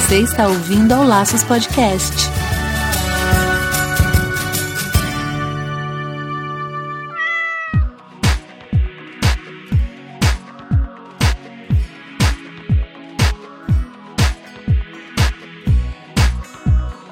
Você está ouvindo ao Laços Podcast.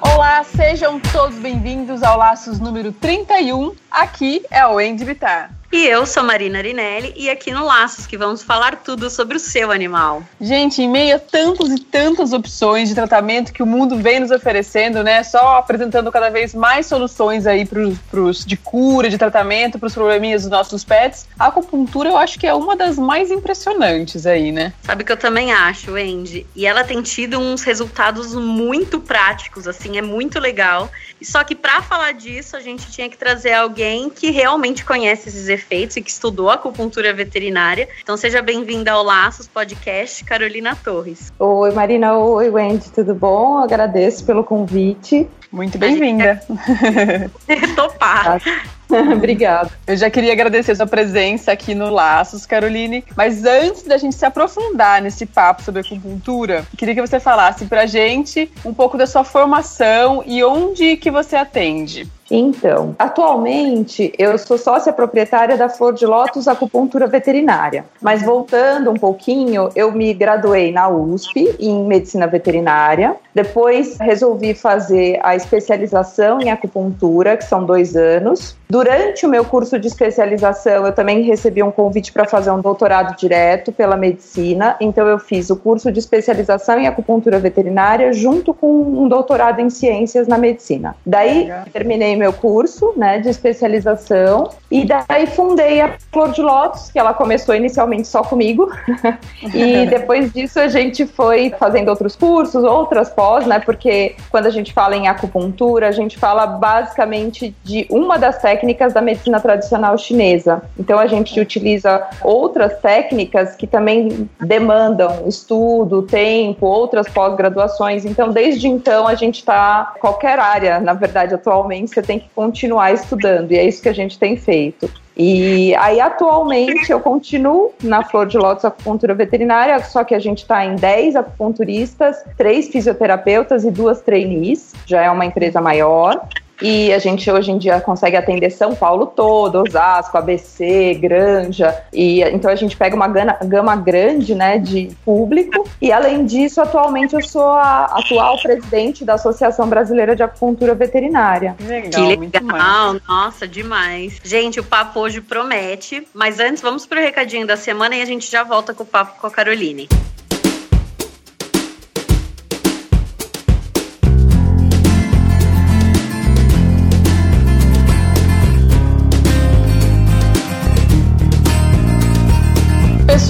Olá, sejam todos bem-vindos ao Laços número 31. Aqui é o Andy Bittar. E eu sou Marina Arinelli e aqui no Laços que vamos falar tudo sobre o seu animal. Gente, em meio a tantas e tantas opções de tratamento que o mundo vem nos oferecendo, né? Só apresentando cada vez mais soluções aí pros, pros, de cura, de tratamento para os probleminhas dos nossos pets. A acupuntura eu acho que é uma das mais impressionantes aí, né? Sabe que eu também acho, Andy. E ela tem tido uns resultados muito práticos, assim, é muito legal. Só que para falar disso, a gente tinha que trazer alguém que realmente conhece esses efeitos e que estudou acupuntura veterinária. Então seja bem-vinda ao Laços Podcast, Carolina Torres. Oi, Marina. Oi, Wendy, tudo bom? Agradeço pelo convite. Muito bem-vinda. Topar. Obrigada. Eu já queria agradecer sua presença aqui no Laços, Caroline. Mas antes da gente se aprofundar nesse papo sobre acupuntura, queria que você falasse pra gente um pouco da sua formação e onde que você atende. Então, atualmente eu sou sócia proprietária da Flor de Lótus Acupuntura Veterinária. Mas voltando um pouquinho, eu me graduei na USP em Medicina Veterinária. Depois resolvi fazer a especialização em acupuntura, que são dois anos. Durante o meu curso de especialização, eu também recebi um convite para fazer um doutorado direto pela medicina. Então, eu fiz o curso de especialização em acupuntura veterinária junto com um doutorado em ciências na medicina. Daí, terminei meu curso né, de especialização e daí fundei a Flor de Lótus, que ela começou inicialmente só comigo. e depois disso, a gente foi fazendo outros cursos, outras pós, né? Porque quando a gente fala em acupuntura, a gente fala basicamente de uma das técnicas da medicina tradicional chinesa. Então a gente utiliza outras técnicas que também demandam estudo, tempo, outras pós-graduações. Então desde então a gente está qualquer área, na verdade atualmente você tem que continuar estudando e é isso que a gente tem feito. E aí, atualmente, eu continuo na Flor de Lótus Acupuntura Veterinária, só que a gente está em 10 acupunturistas, 3 fisioterapeutas e duas trainees, já é uma empresa maior. E a gente hoje em dia consegue atender São Paulo todo, Osasco, ABC, Granja. E então a gente pega uma gama, gama grande, né, de público. E além disso, atualmente eu sou a atual presidente da Associação Brasileira de Acupuntura Veterinária. Legal, que legal, nossa, demais. Gente, o papo hoje promete, mas antes vamos pro recadinho da semana e a gente já volta com o papo com a Caroline.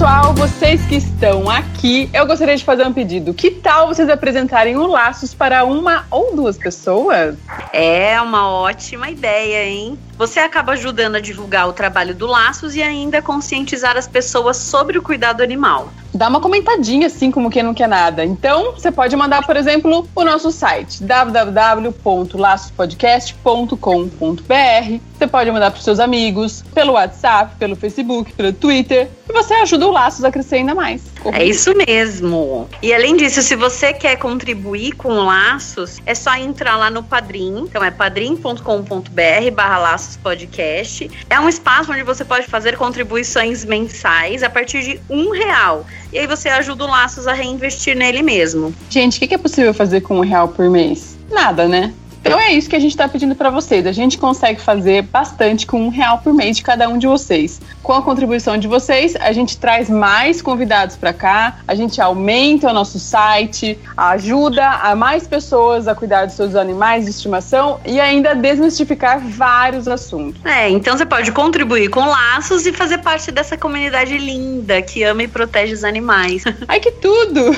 Pessoal, vocês que estão aqui, eu gostaria de fazer um pedido. Que tal vocês apresentarem o Laços para uma ou duas pessoas? É uma ótima ideia, hein? Você acaba ajudando a divulgar o trabalho do Laços e ainda conscientizar as pessoas sobre o cuidado animal. Dá uma comentadinha assim, como quem não quer nada. Então, você pode mandar, por exemplo, o nosso site www.laçospodcast.com.br. Você pode mandar para seus amigos, pelo WhatsApp, pelo Facebook, pelo Twitter. E você ajuda o Laços a crescer ainda mais. É isso mesmo. E além disso, se você quer contribuir com Laços, é só entrar lá no Padrim. Então é padrim.com.br barra Laços Podcast. É um espaço onde você pode fazer contribuições mensais a partir de um real. E aí você ajuda o Laços a reinvestir nele mesmo. Gente, o que é possível fazer com um real por mês? Nada, né? Então é isso que a gente está pedindo para vocês. A gente consegue fazer bastante com um real por mês de cada um de vocês. Com a contribuição de vocês, a gente traz mais convidados para cá, a gente aumenta o nosso site, ajuda a mais pessoas a cuidar dos seus animais de estimação e ainda desmistificar vários assuntos. É, então você pode contribuir com laços e fazer parte dessa comunidade linda que ama e protege os animais. Ai que tudo!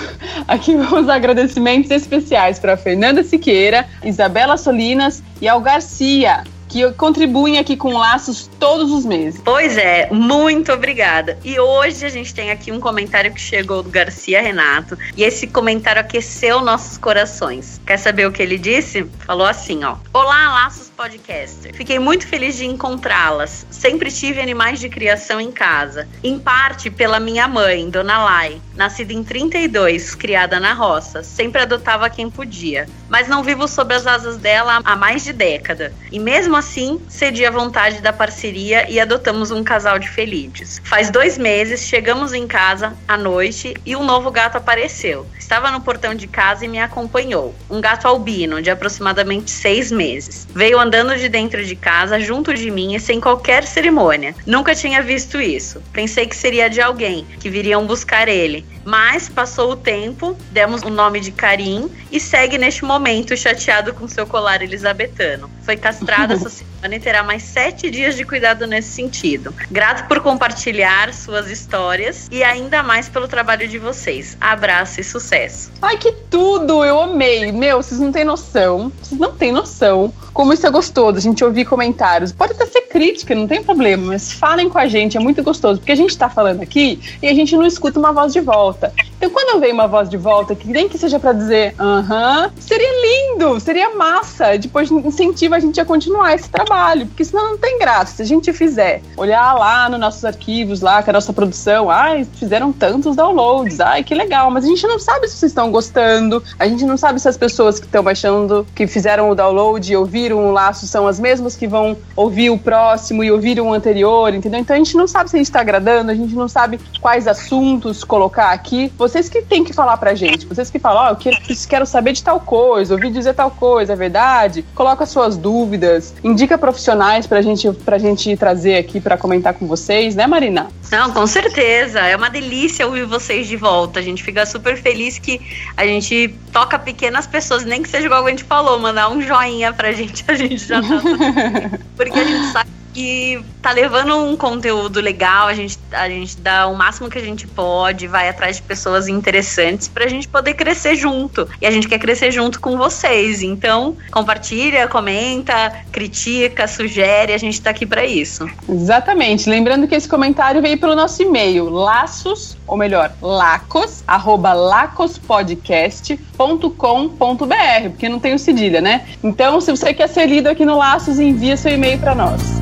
Aqui vamos agradecimentos especiais para Fernanda Siqueira, Isabela Solinas e ao Garcia, que contribuem aqui com laços todos os meses. Pois é, muito obrigada. E hoje a gente tem aqui um comentário que chegou do Garcia Renato e esse comentário aqueceu nossos corações. Quer saber o que ele disse? Falou assim, ó: "Olá, laços podcaster. Fiquei muito feliz de encontrá-las. Sempre tive animais de criação em casa, em parte pela minha mãe, Dona Lai, nascida em 32, criada na roça. Sempre adotava quem podia, mas não vivo sob as asas dela há mais de década. E mesmo assim, cedi à vontade da parceria e adotamos um casal de felizes. Faz dois meses, chegamos em casa à noite e um novo gato apareceu. Estava no portão de casa e me acompanhou. Um gato albino de aproximadamente seis meses. Veio andando de dentro de casa, junto de mim e sem qualquer cerimônia. Nunca tinha visto isso. Pensei que seria de alguém, que viriam buscar ele. Mas passou o tempo, demos o nome de Karim e segue neste momento chateado com seu colar elisabetano. Foi castrado essa semana e terá mais sete dias de cuidado nesse sentido. Grato por compartilhar suas histórias e ainda mais pelo trabalho de vocês. Abraço e sucesso. Ai, que tudo! Eu amei! Meu, vocês não têm noção. Vocês não têm noção como isso é gostoso, a gente ouvir comentários. Pode até ser crítica, não tem problema, mas falem com a gente, é muito gostoso, porque a gente tá falando aqui e a gente não escuta uma voz de volta. Então, quando vem uma voz de volta, que nem que seja para dizer aham, uh -huh, seria lindo, seria massa. Depois incentiva a gente a continuar esse trabalho, porque senão não tem graça. Se a gente fizer, olhar lá nos nossos arquivos, lá com a nossa produção, ai, fizeram tantos downloads, ai, que legal, mas a gente não sabe se vocês estão gostando, a gente não sabe se as pessoas que estão baixando, que fizeram o download e ouviram o laço são as mesmas que vão ouvir o próximo e ouvir o anterior, entendeu? Então a gente não sabe se a gente está agradando, a gente não sabe quais assuntos colocar aqui. Vocês que têm que falar pra gente, vocês que falam, ó, oh, eu quero, quero saber de tal coisa, ouvi dizer tal coisa, é verdade? Coloca suas dúvidas, indica profissionais pra gente, pra gente trazer aqui para comentar com vocês, né, Marina? Não, com certeza. É uma delícia ouvir vocês de volta. A gente fica super feliz que a gente toca pequenas pessoas, nem que seja igual a gente falou, mandar um joinha pra gente, a gente já tá. Porque a gente sabe que tá levando um conteúdo legal, a gente, a gente dá o máximo que a gente pode, vai atrás de pessoas interessantes pra gente poder crescer junto. E a gente quer crescer junto com vocês. Então, compartilha, comenta, critica, sugere, a gente tá aqui para isso. Exatamente. Lembrando que esse comentário veio pelo nosso e-mail, laços, ou melhor, lacos, arroba lacospodcast.com.br, porque não tem o cedilha, né? Então, se você quer ser lido aqui no Laços, envia seu e-mail para nós.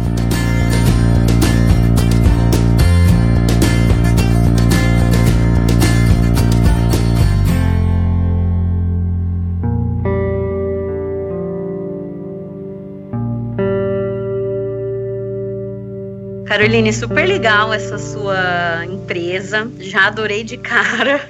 Caroline, super legal essa sua empresa. Já adorei de cara,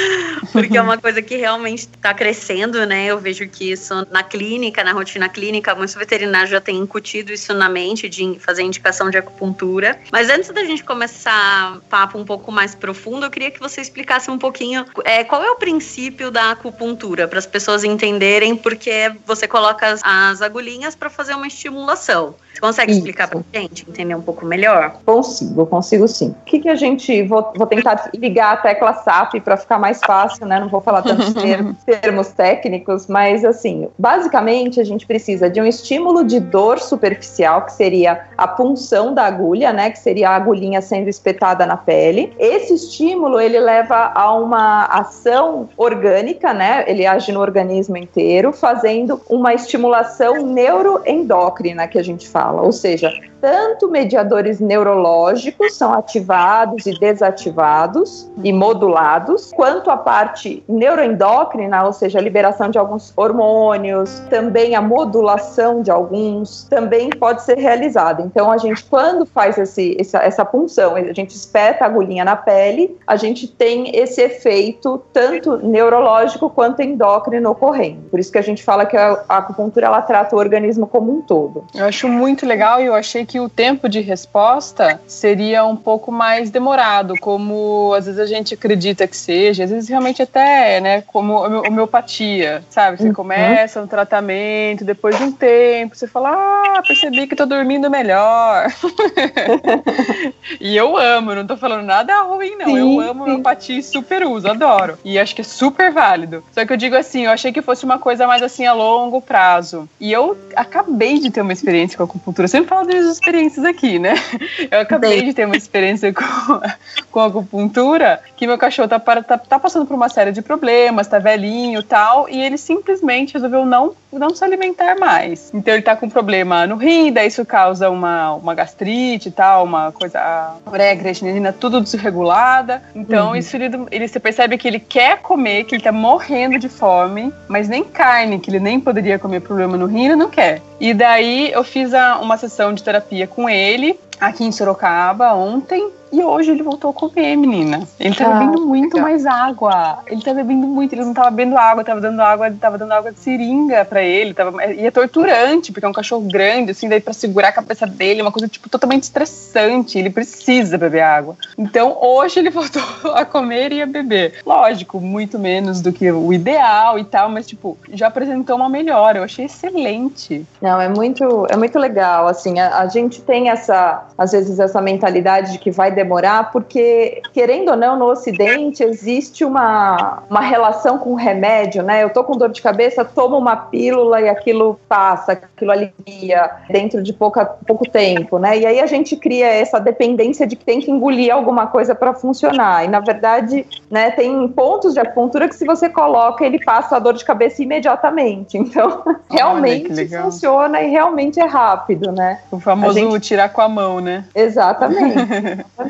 porque é uma coisa que realmente está crescendo, né? Eu vejo que isso na clínica, na rotina clínica, muitos veterinários já têm incutido isso na mente de fazer indicação de acupuntura. Mas antes da gente começar papo um pouco mais profundo, eu queria que você explicasse um pouquinho é, qual é o princípio da acupuntura, para as pessoas entenderem porque você coloca as, as agulhinhas para fazer uma estimulação. Você consegue Isso. explicar para gente, entender um pouco melhor? Consigo, consigo sim. O que, que a gente. Vou, vou tentar ligar a tecla SAP para ficar mais fácil, né? Não vou falar tantos termos, termos técnicos, mas assim, basicamente a gente precisa de um estímulo de dor superficial, que seria a punção da agulha, né? Que seria a agulhinha sendo espetada na pele. Esse estímulo ele leva a uma ação orgânica, né? Ele age no organismo inteiro, fazendo uma estimulação neuroendócrina que a gente fala, ou seja, tanto mediadores neurológicos são ativados e desativados e modulados, quanto a parte neuroendócrina, ou seja, a liberação de alguns hormônios, também a modulação de alguns, também pode ser realizada. Então, a gente, quando faz esse, essa, essa punção, a gente espeta a agulhinha na pele, a gente tem esse efeito tanto neurológico quanto endócrino ocorrendo. Por isso que a gente fala que a, acupuntura ela trata o organismo como um todo. Eu acho muito legal e eu achei que o tempo de resposta seria um pouco mais demorado, como às vezes a gente acredita que seja, às vezes realmente até é, né, como homeopatia, sabe? Você uhum. começa um tratamento, depois de um tempo, você fala, ah, percebi que tô dormindo melhor. e eu amo, não tô falando nada ruim, não. Sim, eu amo sim. homeopatia e super uso, adoro. E acho que é super válido. Só que eu digo assim, eu achei que fosse uma coisa mais assim a longo prazo. E eu acabei de ter uma experiência com a acupuntura. Eu sempre falo os experiências aqui, né? Eu acabei de ter uma experiência com, com acupuntura, que meu cachorro tá, tá, tá passando por uma série de problemas, tá velhinho e tal, e ele simplesmente resolveu não, não se alimentar mais. Então ele tá com problema no rim, daí isso causa uma, uma gastrite e tal, uma coisa, a ureia, creatinina, tudo desregulada. Então uhum. isso ele, ele, você percebe que ele quer comer, que ele tá morrendo de fome, mas nem carne, que ele nem poderia comer problema no rim, ele não quer. E daí eu fiz a, uma sessão de terapia com ele aqui em Sorocaba ontem e hoje ele voltou a comer, menina. Ele tá ah, bebendo muito legal. mais água. Ele tá bebendo muito. Ele não tava bebendo água, tava dando água, tava dando água de seringa pra ele. Tava, e é torturante, porque é um cachorro grande, assim, daí pra segurar a cabeça dele, é uma coisa, tipo, totalmente estressante. Ele precisa beber água. Então, hoje ele voltou a comer e a beber. Lógico, muito menos do que o ideal e tal, mas, tipo, já apresentou uma melhora. Eu achei excelente. Não, é muito, é muito legal, assim. A, a gente tem essa, às vezes, essa mentalidade de que vai demorar, porque, querendo ou não, no Ocidente existe uma, uma relação com o remédio, né? Eu tô com dor de cabeça, tomo uma pílula e aquilo passa, aquilo alivia dentro de pouca, pouco tempo, né? E aí a gente cria essa dependência de que tem que engolir alguma coisa para funcionar. E na verdade, né, tem pontos de acupuntura que se você coloca, ele passa a dor de cabeça imediatamente. Então, realmente funciona e realmente é rápido, né? O famoso gente... tirar com a mão, né? Exatamente.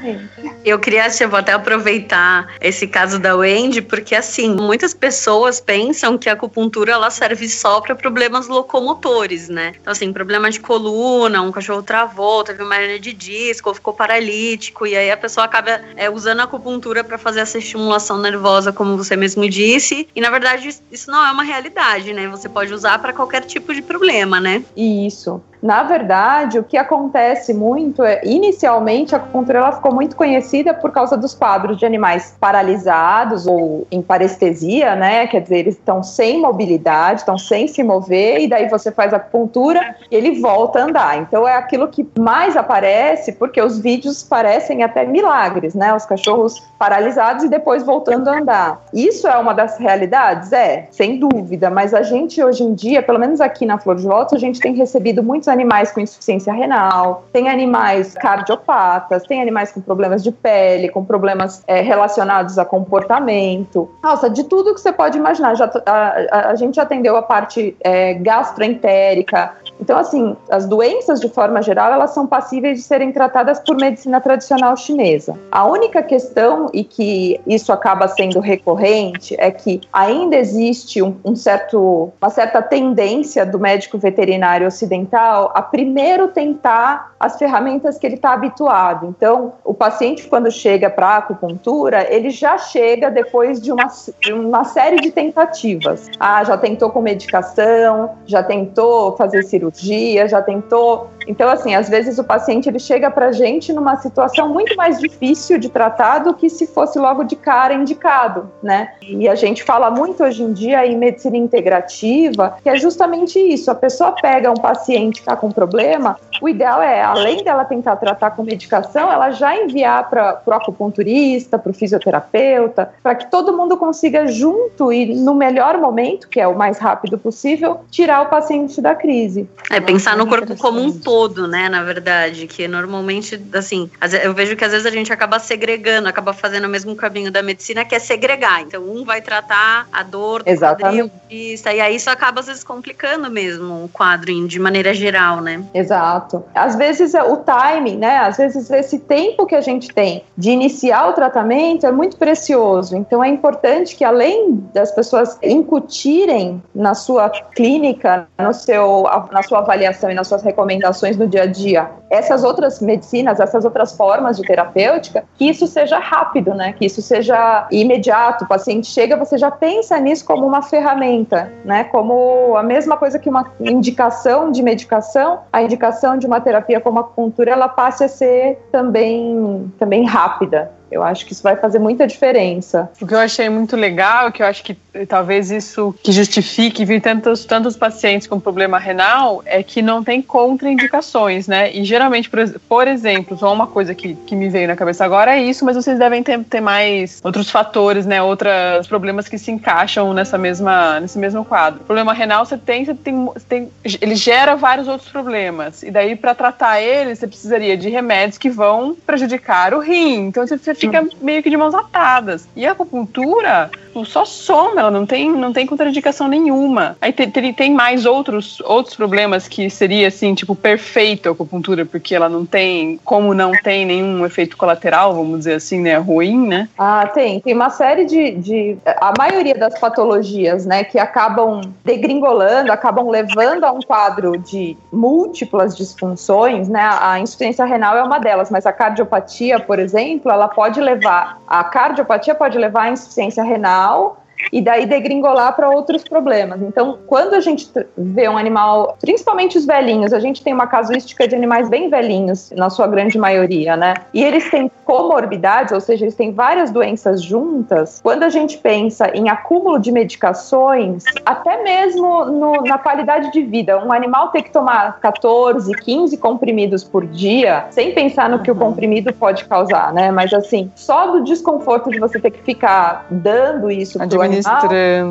Eu queria, tipo, até aproveitar esse caso da Wendy, porque assim, muitas pessoas pensam que a acupuntura ela serve só para problemas locomotores, né? Então, assim, problema de coluna, um cachorro travou, teve uma hernia de disco, ficou paralítico, e aí a pessoa acaba é, usando a acupuntura para fazer essa estimulação nervosa, como você mesmo disse. E na verdade, isso não é uma realidade, né? Você pode usar para qualquer tipo de problema, né? Isso. Na verdade, o que acontece muito é, inicialmente, a acupuntura ficou muito conhecida por causa dos quadros de animais paralisados ou em parestesia, né? Quer dizer, eles estão sem mobilidade, estão sem se mover, e daí você faz a acupuntura e ele volta a andar. Então é aquilo que mais aparece, porque os vídeos parecem até milagres, né? Os cachorros paralisados e depois voltando a andar. Isso é uma das realidades? É, sem dúvida, mas a gente hoje em dia, pelo menos aqui na Flor de Lótus, a gente tem recebido muitos animais com insuficiência renal, tem animais cardiopatas, tem animais com problemas de pele, com problemas é, relacionados a comportamento. Nossa, de tudo que você pode imaginar. Já, a, a, a gente atendeu a parte é, gastroentérica, então, assim, as doenças, de forma geral, elas são passíveis de serem tratadas por medicina tradicional chinesa. A única questão, e que isso acaba sendo recorrente, é que ainda existe um, um certo, uma certa tendência do médico veterinário ocidental a primeiro tentar as ferramentas que ele está habituado. Então, o paciente, quando chega para a acupuntura, ele já chega depois de uma, uma série de tentativas. Ah, já tentou com medicação, já tentou fazer cirurgia já tentou. Então, assim, às vezes o paciente ele chega para a gente numa situação muito mais difícil de tratar do que se fosse logo de cara indicado, né? E a gente fala muito hoje em dia em medicina integrativa, que é justamente isso: a pessoa pega um paciente está com problema, o ideal é, além dela tentar tratar com medicação, ela já enviar para o acupunturista, para o fisioterapeuta, para que todo mundo consiga junto e no melhor momento, que é o mais rápido possível, tirar o paciente da crise. É, pensar no corpo como um todo, né, na verdade, que normalmente, assim, eu vejo que às vezes a gente acaba segregando, acaba fazendo o mesmo caminho da medicina, que é segregar. Então, um vai tratar a dor do Exatamente. quadril, e aí isso acaba às vezes complicando mesmo o quadro de maneira geral, né? Exato. Às vezes o timing, né, às vezes esse tempo que a gente tem de iniciar o tratamento é muito precioso. Então, é importante que além das pessoas incutirem na sua clínica, no seu, na sua avaliação e nas suas recomendações no dia a dia, essas outras medicinas, essas outras formas de terapêutica, que isso seja rápido, né? Que isso seja imediato. O paciente chega, você já pensa nisso como uma ferramenta, né? Como a mesma coisa que uma indicação de medicação, a indicação de uma terapia como a acupuntura, ela passe a ser também, também rápida Eu acho que isso vai fazer muita diferença. O que eu achei muito legal, que eu acho que talvez isso que justifique vir tantos, tantos pacientes com problema renal, é que não tem contraindicações, né? E geralmente, por, exemplo, só uma coisa que, que me veio na cabeça agora é isso, mas vocês devem ter, ter mais outros fatores, né? Outros problemas que se encaixam nessa mesma, nesse mesmo quadro. Problema renal, você tem, você tem, você tem ele gera vários outros problemas. E daí, para tratar ele, você precisaria de remédios que vão prejudicar o rim. Então, você fica meio que de mãos atadas. E a acupuntura só soma, ela não tem, não tem contraindicação nenhuma. Aí tem, tem, tem mais outros, outros problemas que seria assim, tipo, perfeito a acupuntura, porque ela não tem, como não tem nenhum efeito colateral, vamos dizer assim, né, ruim, né? Ah, tem. Tem uma série de, de a maioria das patologias, né, que acabam degringolando, acabam levando a um quadro de múltiplas disfunções, né? A insuficiência renal é uma delas, mas a cardiopatia, por exemplo, ela pode levar, a cardiopatia pode levar à insuficiência renal legal e daí degringolar para outros problemas. Então, quando a gente vê um animal, principalmente os velhinhos, a gente tem uma casuística de animais bem velhinhos, na sua grande maioria, né? E eles têm comorbidades, ou seja, eles têm várias doenças juntas. Quando a gente pensa em acúmulo de medicações, até mesmo no, na qualidade de vida, um animal ter que tomar 14, 15 comprimidos por dia, sem pensar no que o comprimido pode causar, né? Mas assim, só do desconforto de você ter que ficar dando isso para administrando.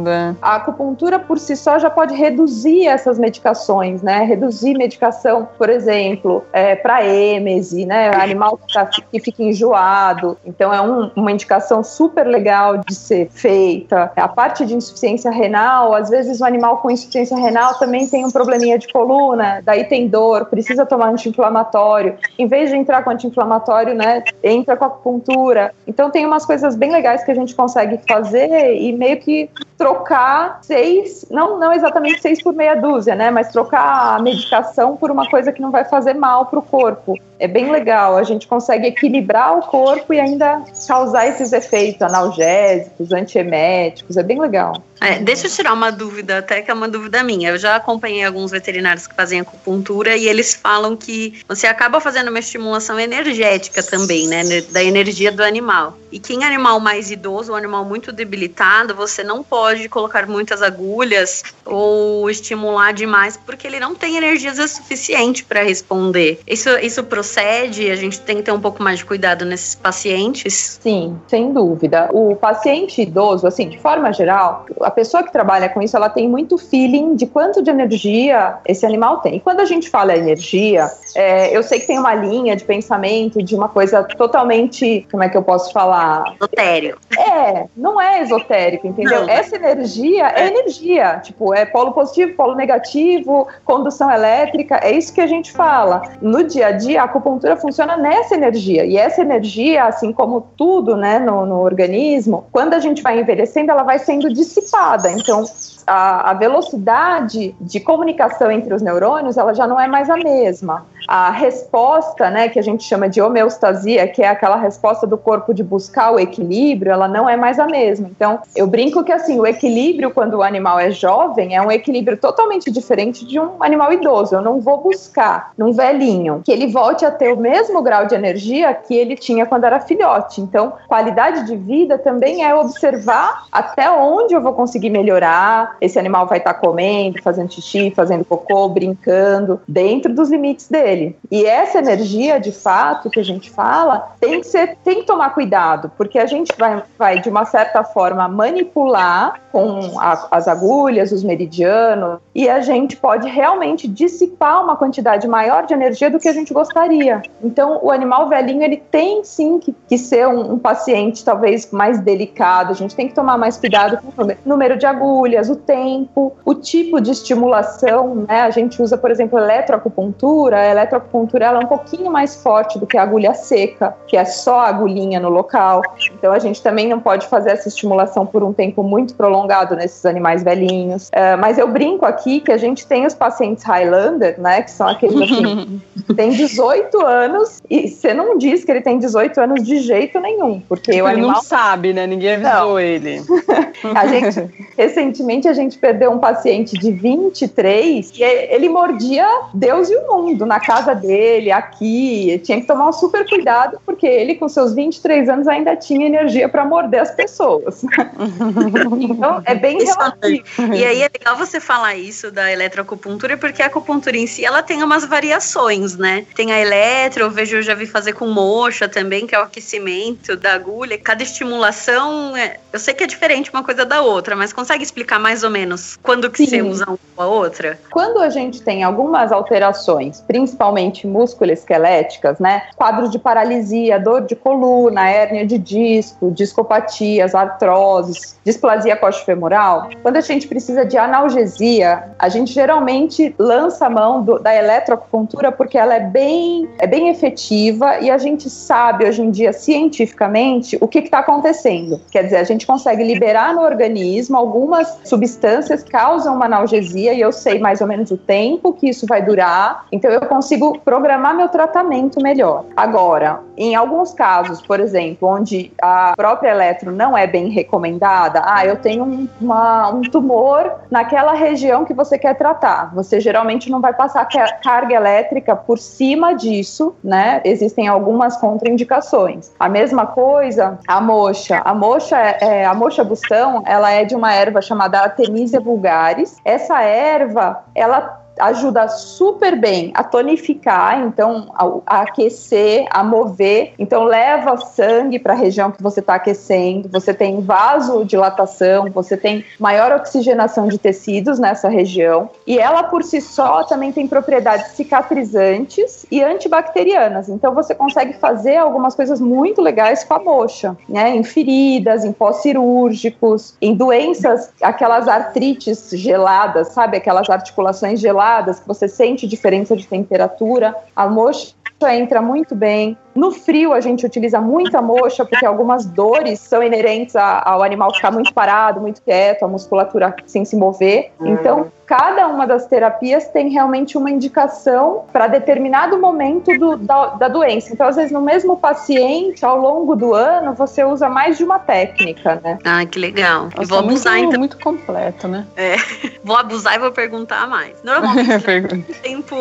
É. A acupuntura por si só já pode reduzir essas medicações, né? Reduzir medicação, por exemplo, é, para êmese, né? Animal que, tá, que fica enjoado. Então é um, uma indicação super legal de ser feita. A parte de insuficiência renal, às vezes o animal com insuficiência renal também tem um probleminha de coluna, daí tem dor, precisa tomar anti-inflamatório. Em vez de entrar com anti-inflamatório, né? Entra com acupuntura. Então tem umas coisas bem legais que a gente consegue fazer e meio meio que trocar seis, não, não exatamente seis por meia dúzia, né? Mas trocar a medicação por uma coisa que não vai fazer mal para o corpo. É bem legal, a gente consegue equilibrar o corpo e ainda causar esses efeitos analgésicos, antieméticos, é bem legal. É, deixa eu tirar uma dúvida, até que é uma dúvida minha. Eu já acompanhei alguns veterinários que fazem acupuntura e eles falam que você acaba fazendo uma estimulação energética também, né? Da energia do animal. E que em animal mais idoso, um animal muito debilitado, você não pode colocar muitas agulhas ou estimular demais, porque ele não tem energia suficiente para responder. Isso, isso procede? A gente tem que ter um pouco mais de cuidado nesses pacientes? Sim, sem dúvida. O paciente idoso, assim, de forma geral, a pessoa que trabalha com isso, ela tem muito feeling de quanto de energia esse animal tem. E quando a gente fala energia, é, eu sei que tem uma linha de pensamento de uma coisa totalmente, como é que eu posso falar? Esotérico. É, não é esotérico, entendeu? Não. Essa energia é. é energia, tipo, é polo positivo, polo negativo, condução elétrica, é isso que a gente fala. No dia a dia, a acupuntura funciona nessa energia, e essa energia, assim como tudo, né, no, no organismo, quando a gente vai envelhecendo, ela vai sendo dissipada. Então, a, a, velocidade de comunicação entre os neurônios ela já não é mais a mesma. A resposta, né, que a gente chama de homeostasia, que é aquela resposta do corpo de buscar o equilíbrio, ela não é mais a mesma. Então, eu brinco que assim, o equilíbrio quando o animal é jovem é um equilíbrio totalmente diferente de um animal idoso. Eu não vou buscar num velhinho que ele volte a ter o mesmo grau de energia que ele tinha quando era filhote. Então, qualidade de vida também é observar até onde eu vou conseguir melhorar, esse animal vai estar tá comendo, fazendo xixi, fazendo cocô, brincando, dentro dos limites dele. E essa energia, de fato, que a gente fala, tem que ser, tem que tomar cuidado, porque a gente vai, vai de uma certa forma manipular com a, as agulhas, os meridianos, e a gente pode realmente dissipar uma quantidade maior de energia do que a gente gostaria. Então, o animal velhinho, ele tem sim que, que ser um, um paciente talvez mais delicado, a gente tem que tomar mais cuidado com o número de agulhas, o tempo, o tipo de estimulação, né? A gente usa, por exemplo, eletroacupuntura. A eletroacupuntura ela é um pouquinho mais forte do que a agulha seca, que é só a agulhinha no local. Então a gente também não pode fazer essa estimulação por um tempo muito prolongado nesses animais velhinhos. Uh, mas eu brinco aqui que a gente tem os pacientes Highlander, né? Que são aqueles assim, que tem 18 anos e você não diz que ele tem 18 anos de jeito nenhum, porque ele o animal não sabe, né? Ninguém avisou não. ele. a gente recentemente a gente perdeu um paciente de 23 e ele mordia Deus e o mundo na casa dele, aqui, tinha que tomar um super cuidado, porque ele, com seus 23 anos, ainda tinha energia para morder as pessoas. então, é bem relativo. E aí é legal você falar isso da eletroacupuntura, porque a acupuntura em si, ela tem umas variações, né? Tem a eletro, eu vejo, eu já vi fazer com mocha também, que é o aquecimento da agulha. Cada estimulação, é, eu sei que é diferente uma coisa da outra, mas consegue explicar mais ou menos quando que Sim. você usa uma ou a outra? Quando a gente tem algumas alterações, principalmente musculoesqueléticas, né? Quadro de paralisia, dor de coluna, hérnia de disco, discopatias, artroses, displasia coxofemoral, quando a gente precisa de analgesia, a gente geralmente lança a mão do, da eletroacupuntura porque ela é bem, é bem efetiva e a gente sabe hoje em dia cientificamente o que está acontecendo. Quer dizer, a gente consegue liberar no organismo algumas substâncias que causam uma analgesia e eu sei mais ou menos o tempo que isso vai durar, então eu consigo programar meu tratamento melhor. Agora, em alguns casos, por exemplo, onde a própria eletro não é bem recomendada, ah, eu tenho um, uma, um tumor naquela região que você quer tratar. Você geralmente não vai passar carga elétrica por cima disso, né? Existem algumas contraindicações. A mesma coisa, a moxa. A moxa, é, é a moxa bustão, ela é de uma erva chamada Artemisia vulgaris. Essa erva, ela ajuda super bem a tonificar, então a, aquecer, a mover. Então leva sangue para a região que você está aquecendo. Você tem vasodilatação, você tem maior oxigenação de tecidos nessa região. E ela por si só também tem propriedades cicatrizantes e antibacterianas. Então você consegue fazer algumas coisas muito legais com a moxa, né? Em feridas, em pós-cirúrgicos, em doenças, aquelas artrites geladas, sabe? Aquelas articulações geladas que você sente diferença de temperatura. A mocha entra muito bem. No frio, a gente utiliza muita moxa, porque algumas dores são inerentes ao animal ficar muito parado, muito quieto, a musculatura sem se mover. Então, cada uma das terapias tem realmente uma indicação para determinado momento do, da, da, doença. Então, às vezes, no mesmo paciente, ao longo do ano, você usa mais de uma técnica, né? Ah, que legal. Nossa, vou abusar, muito, então. Muito completo, né? É. Vou abusar e vou perguntar mais. Normalmente, um tempo,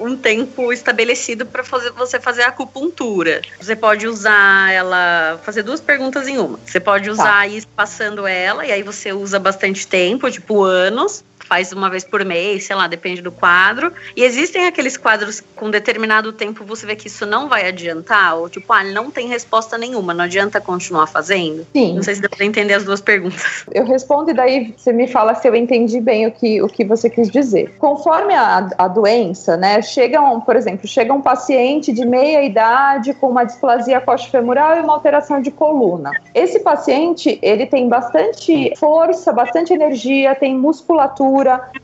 um tempo estabelecido para fazer, você fazer acupuntura leitura. Você pode usar ela, fazer duas perguntas em uma. Você pode usar tá. ir passando ela, e aí você usa bastante tempo, tipo anos, faz uma vez por mês, sei lá, depende do quadro. E existem aqueles quadros com determinado tempo você vê que isso não vai adiantar, ou tipo, ah, não tem resposta nenhuma, não adianta continuar fazendo? Sim. Não sei se dá pra entender as duas perguntas. Eu respondo e daí você me fala se eu entendi bem o que, o que você quis dizer. Conforme a, a doença, né, chega um, por exemplo, chega um paciente de meia idade com uma displasia coxofemoral e uma alteração de coluna. Esse paciente, ele tem bastante força, bastante energia, tem musculatura,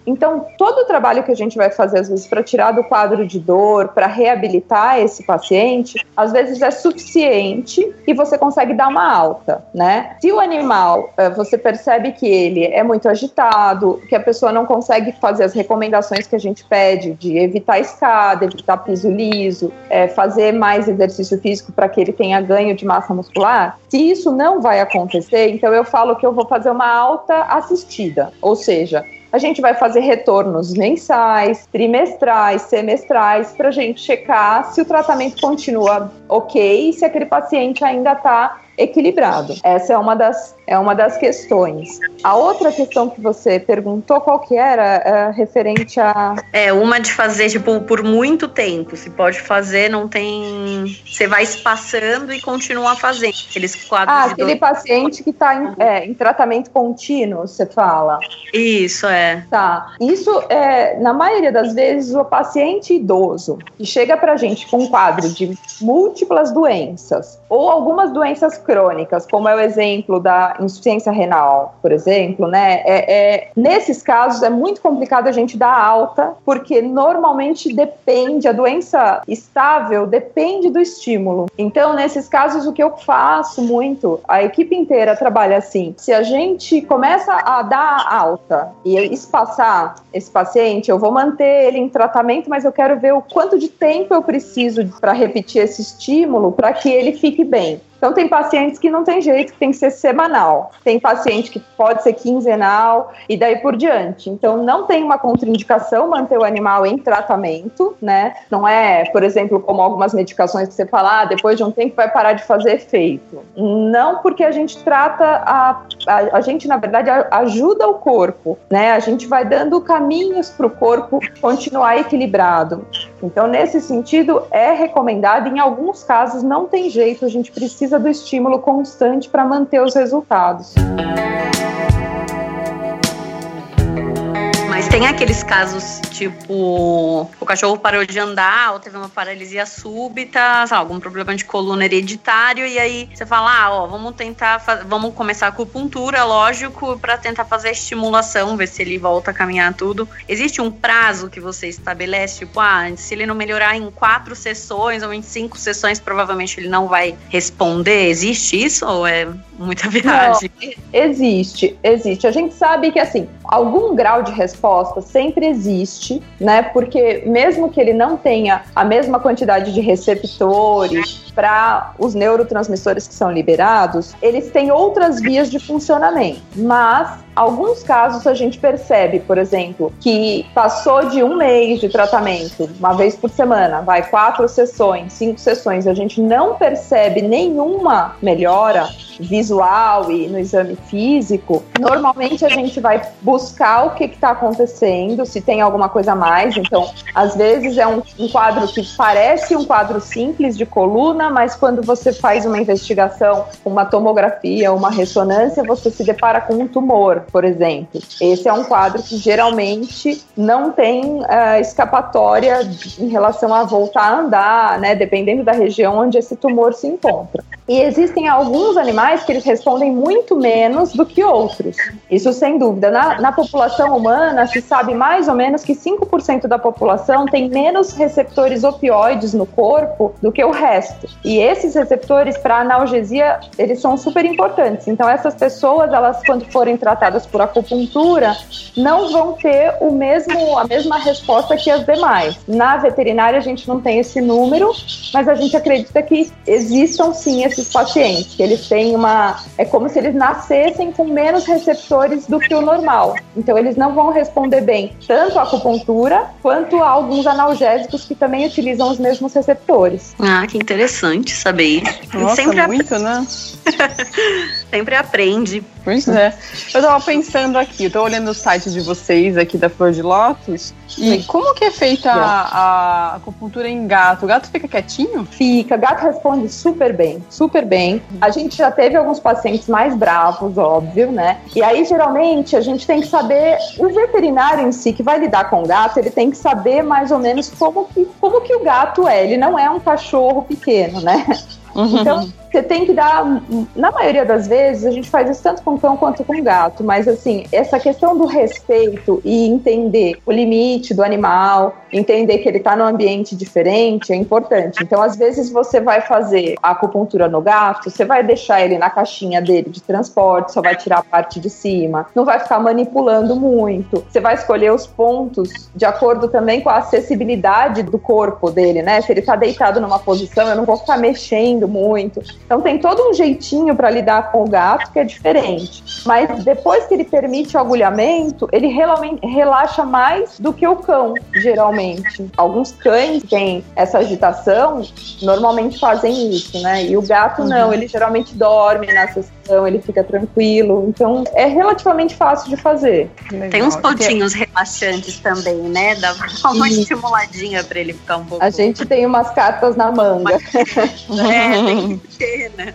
então, todo o trabalho que a gente vai fazer, às vezes, para tirar do quadro de dor, para reabilitar esse paciente, às vezes é suficiente e você consegue dar uma alta, né? Se o animal, eh, você percebe que ele é muito agitado, que a pessoa não consegue fazer as recomendações que a gente pede de evitar escada, evitar piso liso, é, fazer mais exercício físico para que ele tenha ganho de massa muscular, se isso não vai acontecer, então eu falo que eu vou fazer uma alta assistida, ou seja, a gente vai fazer retornos mensais, trimestrais, semestrais, para a gente checar se o tratamento continua ok se aquele paciente ainda está equilibrado. Essa é uma das, é uma das questões. A outra questão que você perguntou, qual que era? É, referente a... É, uma de fazer, tipo, por muito tempo. Se pode fazer, não tem... Você vai espaçando e continua fazendo. Aqueles quadros Ah, aquele dois... paciente que está em, é, em, tratamento contínuo, você fala. Isso, é. Tá. Isso, é, na maioria das vezes, o paciente idoso que chega pra gente com um quadro de múltiplas doenças ou algumas doenças crônicas, como é o exemplo da insuficiência renal, por exemplo, né? É, é, nesses casos é muito complicado a gente dar alta, porque normalmente depende, a doença estável depende do estímulo. Então, nesses casos, o que eu faço muito, a equipe inteira trabalha assim: se a gente começa a dar alta e espaçar esse paciente, eu vou manter ele em tratamento, mas eu quero ver o quanto de tempo eu preciso para repetir esse estímulo para que ele fique bem. Então, tem pacientes que não tem jeito, que tem que ser semanal. Tem paciente que pode ser quinzenal e daí por diante. Então, não tem uma contraindicação manter o animal em tratamento, né? Não é, por exemplo, como algumas medicações que você fala, ah, depois de um tempo vai parar de fazer efeito. Não porque a gente trata, a, a, a gente, na verdade, ajuda o corpo, né? A gente vai dando caminhos para o corpo continuar equilibrado. Então, nesse sentido, é recomendado, em alguns casos, não tem jeito, a gente precisa do estímulo constante para manter os resultados. Mas tem aqueles casos, tipo, o cachorro parou de andar ou teve uma paralisia súbita, lá, algum problema de coluna hereditário, e aí você fala, ah, ó, vamos tentar, vamos começar a acupuntura, lógico, para tentar fazer a estimulação, ver se ele volta a caminhar tudo. Existe um prazo que você estabelece, tipo, ah, se ele não melhorar em quatro sessões ou em cinco sessões, provavelmente ele não vai responder. Existe isso ou é muita viagem? Não, existe, existe. A gente sabe que, assim, algum grau de resposta sempre existe, né? Porque mesmo que ele não tenha a mesma quantidade de receptores para os neurotransmissores que são liberados, eles têm outras vias de funcionamento. Mas alguns casos a gente percebe, por exemplo, que passou de um mês de tratamento, uma vez por semana, vai quatro sessões, cinco sessões, a gente não percebe nenhuma melhora visual e no exame físico, normalmente a gente vai buscar o que está acontecendo, se tem alguma coisa a mais. Então, às vezes é um, um, quadro que parece um quadro simples de coluna, mas quando você faz uma investigação, uma tomografia, uma ressonância, você se depara com um tumor, por exemplo. Esse é um quadro que geralmente não tem uh, escapatória em relação a voltar a andar, né, dependendo da região onde esse tumor se encontra. E existem alguns animais que eles respondem muito menos do que outros. Isso sem dúvida. Na, na população humana, se sabe mais ou menos que 5% da população tem menos receptores opioides no corpo do que o resto. E esses receptores para analgesia, eles são super importantes. Então essas pessoas, elas quando forem tratadas por acupuntura, não vão ter o mesmo a mesma resposta que as demais. Na veterinária a gente não tem esse número, mas a gente acredita que existam sim pacientes, que eles têm uma. É como se eles nascessem com menos receptores do que o normal. Então, eles não vão responder bem tanto à acupuntura quanto a alguns analgésicos que também utilizam os mesmos receptores. Ah, que interessante saber Nossa, Sempre muito, né? Sempre aprende. Pois é. Eu tava pensando aqui, eu tô olhando o site de vocês aqui da Flor de Lótus. E como que é feita a, a, acupuntura em gato? O gato fica quietinho? Fica. Gato responde super bem, super bem. A gente já teve alguns pacientes mais bravos, óbvio, né? E aí, geralmente, a gente tem que saber, o veterinário em si que vai lidar com o gato, ele tem que saber mais ou menos como que, como que o gato é. Ele não é um cachorro pequeno, né? Uhum. Então, você tem que dar, na maioria das vezes, a gente faz isso tanto com cão quanto com gato, mas assim, essa questão do respeito e entender o limite do animal, entender que ele está num ambiente diferente é importante. Então, às vezes, você vai fazer a acupuntura no gato, você vai deixar ele na caixinha dele de transporte, só vai tirar a parte de cima, não vai ficar manipulando muito. Você vai escolher os pontos de acordo também com a acessibilidade do corpo dele, né? Se ele está deitado numa posição, eu não vou ficar mexendo muito. Então tem todo um jeitinho para lidar com o gato que é diferente. Mas depois que ele permite o agulhamento, ele realmente relaxa mais do que o cão, geralmente. Alguns cães têm essa agitação, normalmente fazem isso, né? E o gato não, ele geralmente dorme na sessão, ele fica tranquilo. Então é relativamente fácil de fazer. Legal. Tem uns pontinhos relaxantes também, né? Dá uma estimuladinha para ele ficar um pouco. A gente tem umas cartas na manga. é, tem que ter né?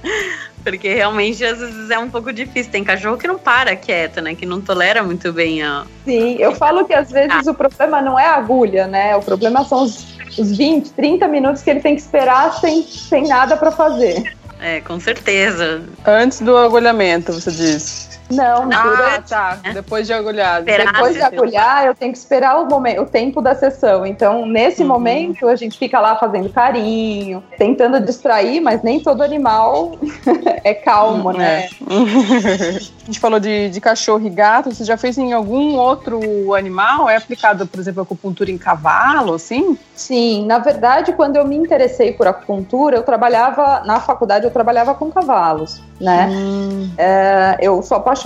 Porque realmente às vezes é um pouco difícil. Tem cachorro que não para quieto, né? Que não tolera muito bem a. Sim, eu falo que às vezes ah. o problema não é a agulha, né? O problema são os, os 20, 30 minutos que ele tem que esperar sem, sem nada para fazer. É, com certeza. Antes do agulhamento, você diz. Não, Não, Ah, tá. Depois de agulhado. Esperar. Depois de agulhar, eu tenho que esperar o, momento, o tempo da sessão. Então, nesse Uhum. momento, a gente fica lá fazendo carinho, tentando distrair, mas nem todo animal é calmo, né? A gente falou de, de cachorro e gato. Você já fez em algum outro animal? É aplicado, por exemplo, acupuntura em cavalo, assim? Sim, na verdade, quando eu me interessei por acupuntura, eu trabalhava, na faculdade, eu trabalhava com cavalos, né? Hum. É, eu sou apaixonada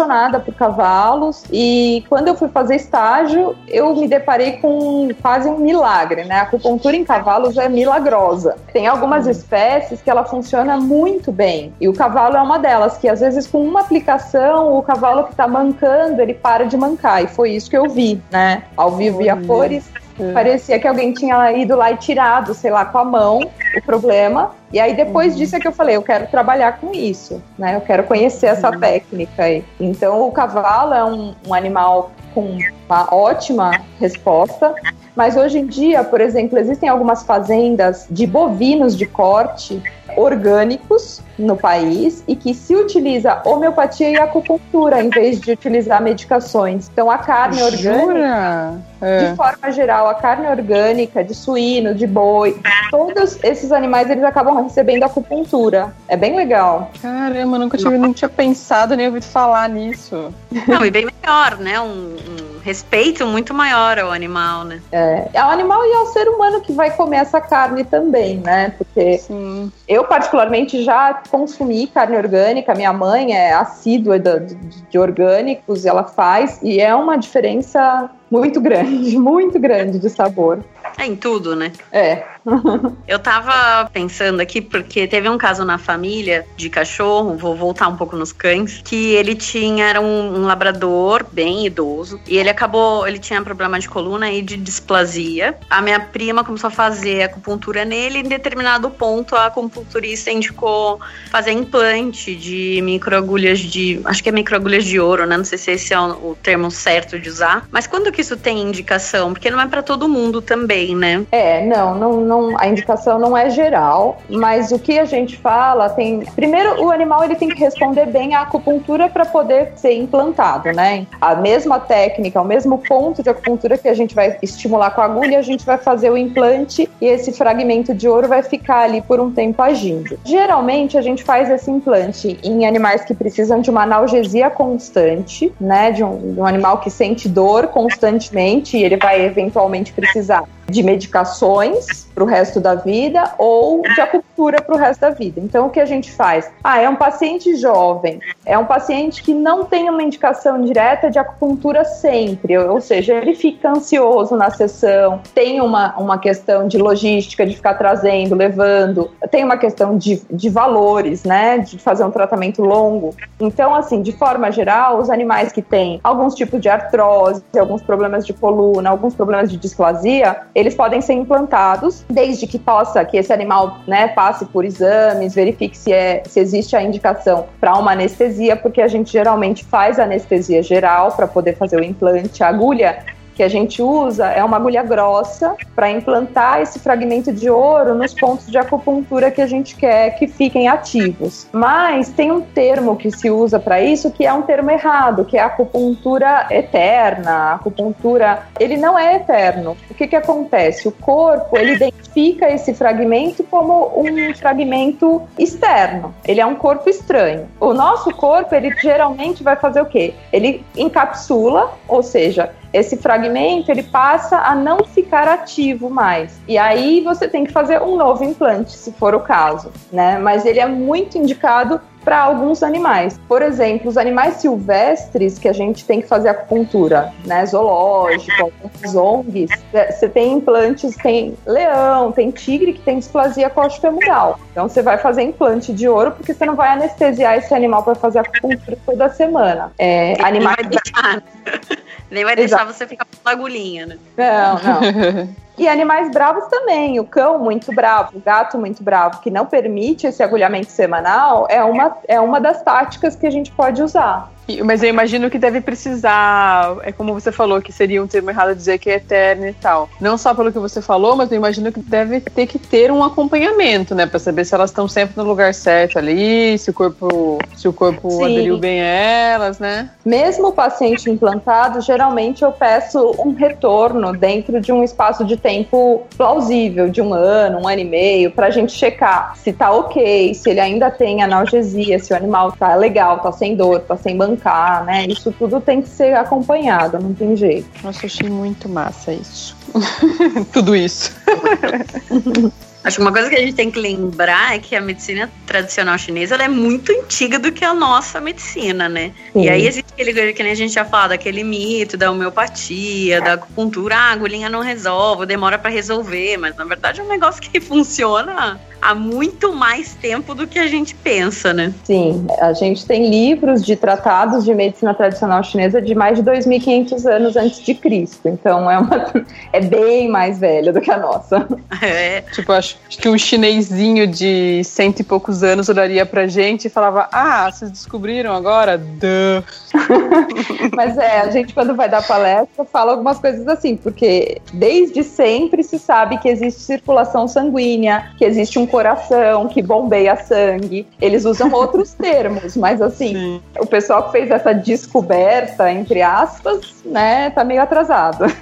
por cavalos e quando eu fui fazer estágio, eu me deparei com quase um milagre, né? A acupuntura em cavalos é milagrosa. Tem algumas espécies que ela funciona muito bem e o cavalo é uma delas, que às vezes com uma aplicação, o cavalo que tá mancando, ele para de mancar e foi isso que eu vi, né? Ao vivo e a Olha. Cores. Parecia que alguém tinha ido lá e tirado, sei lá, com a mão o problema. E aí depois disso é que eu falei, eu quero trabalhar com isso, né? Eu quero conhecer essa técnica aí. Então o cavalo é um, um animal com uma ótima resposta. Mas hoje em dia, por exemplo, existem algumas fazendas de bovinos de corte orgânicos no país e que se utiliza homeopatia e acupuntura em vez de utilizar medicações. Então a carne orgânica Jura? É. de forma geral, a carne orgânica, de suíno, de boi, todos esses animais eles acabam recebendo acupuntura. É bem legal. Caramba, nunca tinha, não tinha pensado nem ouvido falar nisso. Não, e bem melhor, né? Um, um respeito muito maior ao animal, né? É, é o animal e é o ser humano que vai comer essa carne também, né? Porque Sim. eu, particularmente, já consumi carne orgânica. Minha mãe é assídua de, de, de orgânicos, ela faz, e é uma diferença muito grande, muito grande de sabor. É em tudo, né? É. Eu tava pensando aqui, porque teve um caso na família de cachorro, vou voltar um pouco nos cães, que ele tinha, era um, um labrador bem idoso, e ele acabou, ele tinha problema de coluna e de displasia. A minha prima começou a fazer acupuntura nele, e em determinado ponto a acupunturista indicou fazer implante de microagulhas de, acho que é microagulhas de ouro, né? Não sei se esse é o, o termo certo de usar. Mas quando que isso tem indicação? Porque não é para todo mundo também, né? É, não, não, não, a indicação não é geral, mas o que a gente fala tem. Primeiro, o animal ele tem que responder bem à acupuntura para poder ser implantado, né? A mesma técnica, o mesmo ponto de acupuntura que a gente vai estimular com a agulha, a gente vai fazer o implante e esse fragmento de ouro vai ficar ali por um tempo agindo. Geralmente a gente faz esse implante em animais que precisam de uma analgesia constante, né? De um, de um animal que sente dor constantemente e ele vai eventualmente precisar de medicações para o resto da vida ou de acupuntura para o resto da vida. Então, o que a gente faz? Ah, é um paciente jovem, é um paciente que não tem uma indicação direta de acupuntura sempre, ou seja, ele fica ansioso na sessão, tem uma, uma questão de logística, de ficar trazendo, levando, tem uma questão de, de valores, né, de fazer um tratamento longo. Então, assim, de forma geral, os animais que têm alguns tipos de artrose, alguns problemas de coluna, alguns problemas de displasia, eles podem ser implantados, desde que possa, que esse animal né, passe por exames, verifique se, é, se existe a indicação para uma anestesia, porque a gente geralmente faz anestesia geral para poder fazer o implante. A agulha que a gente usa é uma agulha grossa para implantar esse fragmento de ouro nos pontos de acupuntura que a gente quer que fiquem ativos. Mas tem um termo que se usa para isso que é um termo errado, que é acupuntura eterna. A acupuntura, ele não é eterno. O que que acontece? O corpo, ele identifica esse fragmento como um fragmento externo. Ele é um corpo estranho. O nosso corpo, ele geralmente vai fazer o quê? Ele encapsula, ou seja, esse fragmento ele passa a não ficar ativo mais. E aí você tem que fazer um novo implante, se for o caso, né? Mas ele é muito indicado para alguns animais. Por exemplo, os animais silvestres que a gente tem que fazer acupuntura, né, zoológico, alguns ONGs, você tem implantes, tem leão, tem tigre que tem displasia coxofemoral. Então você vai fazer implante de ouro porque você não vai anestesiar esse animal para fazer acupuntura toda semana. É, animais nem vai deixar você ficar com agulhinha, né? não, não. E animais bravos também. O cão muito bravo, o gato muito bravo, que não permite esse agulhamento semanal, é uma, é uma das táticas que a gente pode usar. Mas eu imagino que deve precisar, é como você falou, que seria um termo errado dizer que é eterno e tal. Não só pelo que você falou, mas eu imagino que deve ter que ter um acompanhamento, né, para saber se elas estão sempre no lugar certo ali, se o corpo, se o corpo Sim. aderiu bem a elas, né? Mesmo o paciente implantado, geralmente eu peço um retorno dentro de um espaço de tempo plausível, de um ano, um ano e meio, para a gente checar se tá ok, se ele ainda tem analgesia, se o animal tá legal, tá sem dor, tá sem banco né? Isso tudo tem que ser acompanhado, não tem jeito. Nossa, achei muito massa isso. tudo isso. Acho que uma coisa que a gente tem que lembrar é que a medicina tradicional chinesa é muito antiga do que a nossa medicina, né? Sim. E aí existe aquele que nem a gente já falado, aquele mito da homeopatia, da acupuntura, ah, a agulhinha não resolve, demora para resolver, mas na verdade é um negócio que funciona há muito mais tempo do que a gente pensa, né? Sim, a gente tem livros de tratados de medicina tradicional chinesa de mais de 2.500 anos antes de Cristo. Então é, uma, é bem mais velha do que a nossa. É. Tipo, acho que um chinesinho de cento e poucos anos olharia pra gente e falava: Ah, vocês descobriram agora? Duh. Mas é, a gente quando vai dar palestra fala algumas coisas assim, porque desde sempre se sabe que existe circulação sanguínea, que existe um coração que bombeia sangue. Eles usam outros termos, mas assim, Sim. o pessoal que fez essa descoberta, entre aspas, né, tá meio atrasado.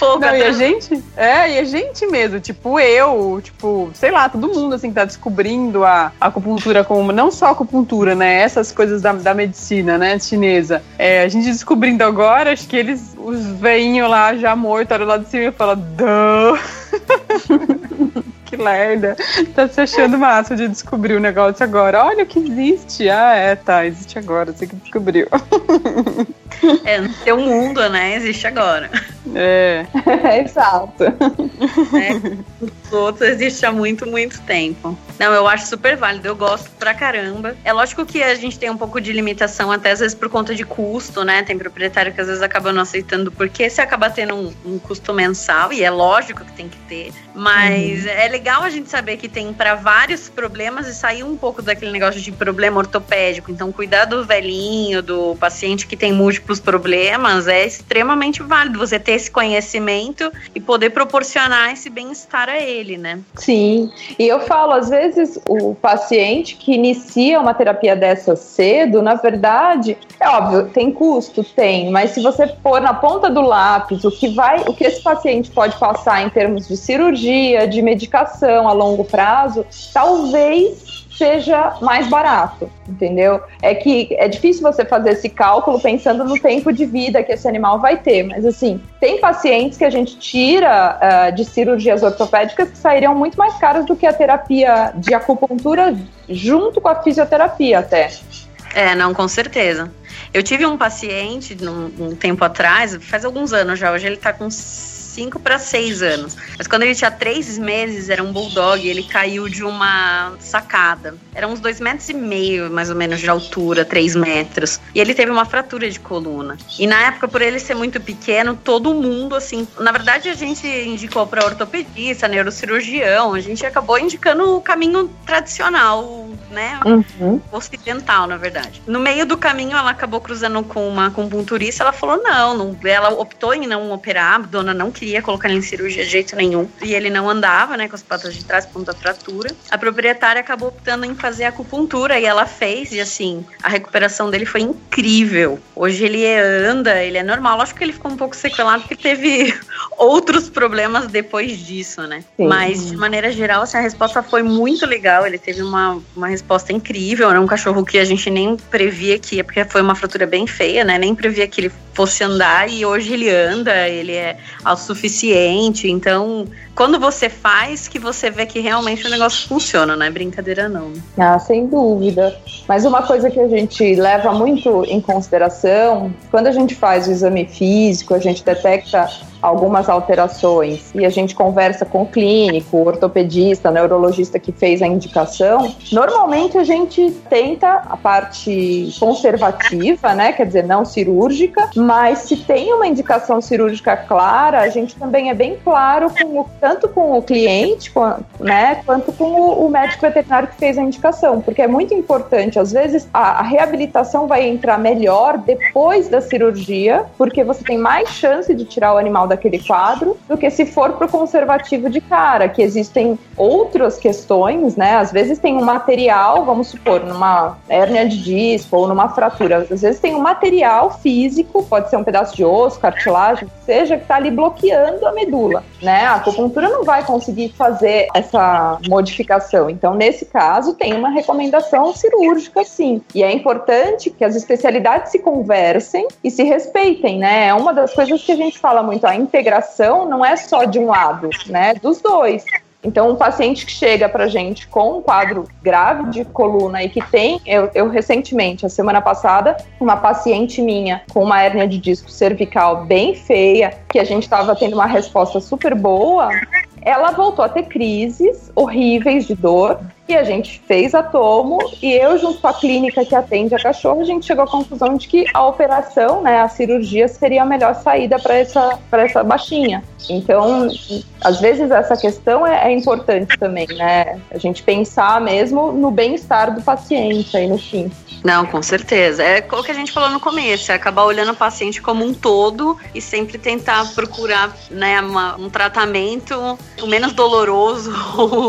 Não, e a gente, é, e a gente mesmo, tipo eu, tipo, sei lá, todo mundo assim que tá descobrindo a, a acupuntura como, não só a acupuntura, né, essas coisas da, da medicina, né, chinesa. É, a gente descobrindo agora, acho que eles, os veinhos lá já mortos, olham lá de cima e falam, duh. que lerda. Tá se achando massa de descobrir o negócio agora. Olha o que existe. Ah, é, tá, existe agora, você que descobriu. É, no seu mundo, né? Existe agora. É. Exato. É, os outros existem há muito, muito tempo. Não, eu acho super válido, eu gosto pra caramba. É lógico que a gente tem um pouco de limitação, até às vezes por conta de custo, né? Tem proprietário que às vezes acaba não aceitando, porque se acaba tendo um, um custo mensal, e é lógico que tem que ter. Mas uhum. é legal a gente saber que tem para vários problemas e sair um pouco daquele negócio de problema ortopédico. Então, cuidar do velhinho, do paciente que tem múltiplos problemas, é extremamente válido você ter esse conhecimento e poder proporcionar esse bem-estar a ele, né? Sim. E eu falo, às vezes, o paciente que inicia uma terapia dessa cedo, na verdade, é óbvio, tem custo, tem, mas se você pôr na ponta do lápis o que vai, o que esse paciente pode passar em termos de cirurgia, de medicação a longo prazo, talvez seja mais barato, entendeu? É que é difícil você fazer esse cálculo pensando no tempo de vida que esse animal vai ter, mas assim, tem pacientes que a gente tira uh, de cirurgias ortopédicas que sairiam muito mais caras do que a terapia de acupuntura junto com a fisioterapia até. É, não, com certeza. Eu tive um paciente num, um tempo atrás, faz alguns anos já, hoje ele tá com 5 para 6 anos. Mas quando ele tinha 3 meses, era um bulldog, ele caiu de uma sacada. Era uns 2 metros e meio, mais ou menos, de altura, 3 metros. E ele teve uma fratura de coluna. E na época, por ele ser muito pequeno, todo mundo, assim. Na verdade, a gente indicou para ortopedista, neurocirurgião, a gente acabou indicando o caminho tradicional, né? Uhum. Ocidental, na verdade. No meio do caminho, ela acabou cruzando com uma acupunturista. Ela falou: não, não ela optou em não operar, a dona não queria colocar ele em cirurgia de jeito nenhum. E ele não andava, né, com as patas de trás, ponto da fratura. A proprietária acabou optando em fazer acupuntura e ela fez, e assim, a recuperação dele foi incrível. Hoje ele anda, ele é normal. Acho que ele ficou um pouco sequelado porque teve outros problemas depois disso, né? Sim. Mas, de maneira geral, assim, a resposta foi muito legal. Ele teve uma, uma resposta incrível. Era um cachorro que a gente nem previa que porque foi uma fratura bem feia, né? Nem previa que ele fosse andar e hoje ele anda, ele é suficiente. Então, quando você faz, que você vê que realmente o negócio funciona, não é brincadeira não. Ah, sem dúvida. Mas uma coisa que a gente leva muito em consideração, quando a gente faz o exame físico, a gente detecta algumas alterações e a gente conversa com o clínico, o ortopedista, o neurologista que fez a indicação, normalmente a gente tenta a parte conservativa, né, quer dizer, não cirúrgica, Mas se tem uma indicação cirúrgica clara, a gente também é bem claro com o, tanto com o cliente, com, né, quanto com o, o, médico veterinário que fez a indicação, porque é muito importante. Às vezes a, a reabilitação vai entrar melhor depois da cirurgia, porque você tem mais chance de tirar o animal daquele quadro do que se for para o conservativo de cara, que existem outras questões, né? Às vezes tem um material, vamos supor, numa hérnia de disco ou numa fratura, às vezes tem um material físico, pode ser um pedaço de osso, cartilagem, seja que está ali bloqueando a medula, né? A acupuntura não vai conseguir fazer essa modificação. Então, nesse caso, tem uma recomendação cirúrgica, sim. E é importante que as especialidades se conversem e se respeitem, né? É uma das coisas que a gente fala muito, a integração não é só de um lado, né? Dos dois. Então, um paciente que chega para gente com um quadro grave de coluna e que tem, eu, eu, recentemente, a semana passada, uma paciente minha com uma hérnia de disco cervical bem feia, que a gente estava tendo uma resposta super boa, ela voltou a ter crises horríveis de dor e a gente fez a tomo e eu junto com a clínica que atende a cachorro a gente chegou à conclusão de que a operação, né, a cirurgia seria a melhor saída para essa para essa baixinha. Então, às vezes essa questão é, é, importante também, né? A gente pensar mesmo no bem-estar do paciente aí no fim. Não, com certeza. É o que a gente falou no começo, é acabar olhando o paciente como um todo e sempre tentar procurar né, uma, um tratamento o menos doloroso.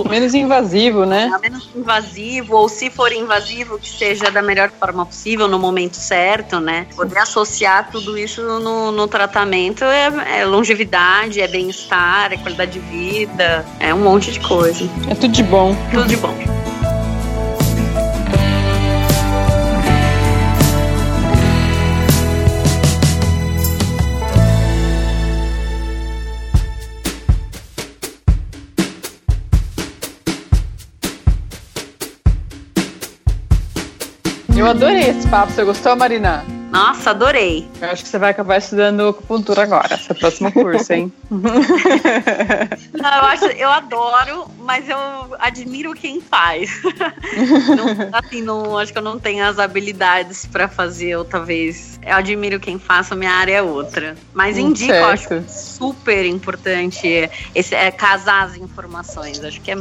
Menos invasivo, né? É, menos invasivo, ou se for invasivo, que seja da melhor forma possível, no momento certo, né? Poder associar tudo isso no, no tratamento é, é longevidade, é bem-estar, é qualidade de vida, é um monte de coisa. É tudo de bom. Tudo de bom. Eu adorei esse papo. Você gostou, Marina? Nossa, adorei. Eu acho que você vai acabar estudando acupuntura agora, seu próximo curso, hein? Não, eu, acho, eu adoro, mas eu admiro quem faz. Não, assim, não, acho que eu não tenho as habilidades para fazer, ou talvez. Eu admiro quem faça, minha área é outra. Mas hum, indico, eu acho super importante esse, é, casar as informações. Acho que é,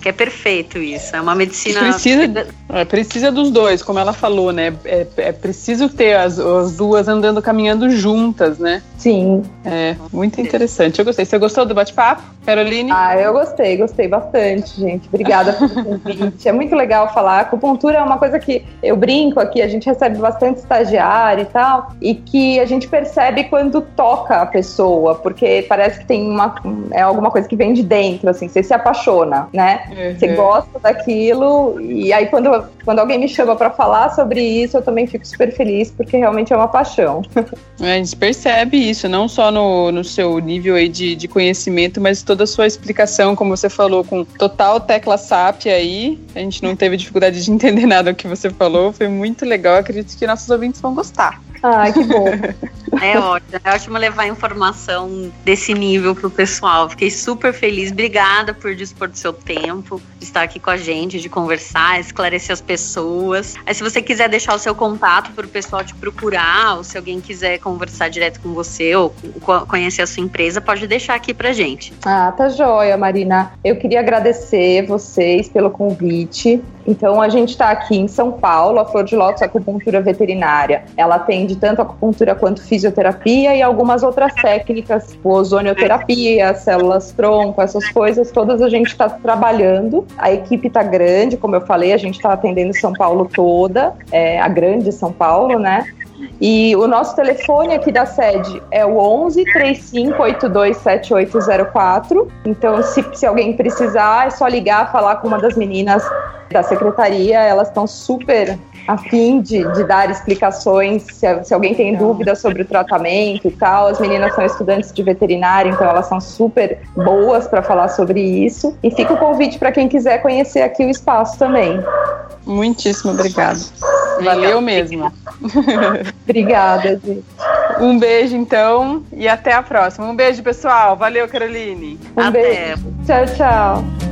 que é perfeito isso. É uma medicina. Precisa, é, precisa dos dois, como ela falou, né? É, é preciso ter as, as duas andando, caminhando juntas, né? Sim. É, muito interessante. Eu gostei. Você gostou do bate-papo, Caroline? Ah, eu gostei, gostei bastante, gente. Obrigada pelo convite. É muito legal falar. Acupuntura é uma coisa que eu brinco aqui, a gente recebe bastante estagiário e tal, e que a gente percebe quando toca a pessoa, porque parece que tem uma. É alguma coisa que vem de dentro, assim, você se apaixona, né? Uhum. Você gosta daquilo, e aí quando, quando alguém me chama para falar sobre isso, eu também fico super feliz, porque realmente é uma paixão. A gente percebe isso, não só no, no seu nível aí de, de conhecimento, mas toda a sua explicação, como você falou, com total tecla SAP aí. A gente não teve dificuldade de entender nada do que você falou, foi muito legal. Acredito que nossos ouvintes vão gostar. Ai, que bom. É ótimo, é ótimo levar informação desse nível pro pessoal. Fiquei super feliz. Obrigada por dispor do seu tempo, de estar aqui com a gente, de conversar, esclarecer as pessoas. Aí, se você quiser deixar o seu contato para o pessoal te procurar, ou se alguém quiser conversar direto com você ou conhecer a sua empresa, pode deixar aqui pra gente. Ah, tá joia, Marina. Eu queria agradecer vocês pelo convite. Então, a gente está aqui em São Paulo, a Flor de Lótus Acupuntura Veterinária. Ela atende tanto acupuntura quanto fisioterapia e algumas outras técnicas, tipo ozonioterapia, células tronco, essas coisas, todas a gente está trabalhando. A equipe está grande, como eu falei, a gente está atendendo São Paulo toda, é, a grande São Paulo, né? E o nosso telefone aqui da sede é o 11 3582 7804. Então, se, se alguém precisar, é só ligar, falar com uma das meninas da secretaria. Elas estão super a fim de, de dar explicações, se, se, alguém tem dúvidas sobre o tratamento e tal. As meninas são estudantes de veterinária, então elas são super boas para falar sobre isso. E fica o convite para quem quiser conhecer aqui o espaço também. Muitíssimo obrigada. Valeu mesmo. Obrigada, gente. Um beijo, então, e até a próxima. Um beijo, pessoal. Valeu, Caroline. Um até. beijo. Tchau, tchau.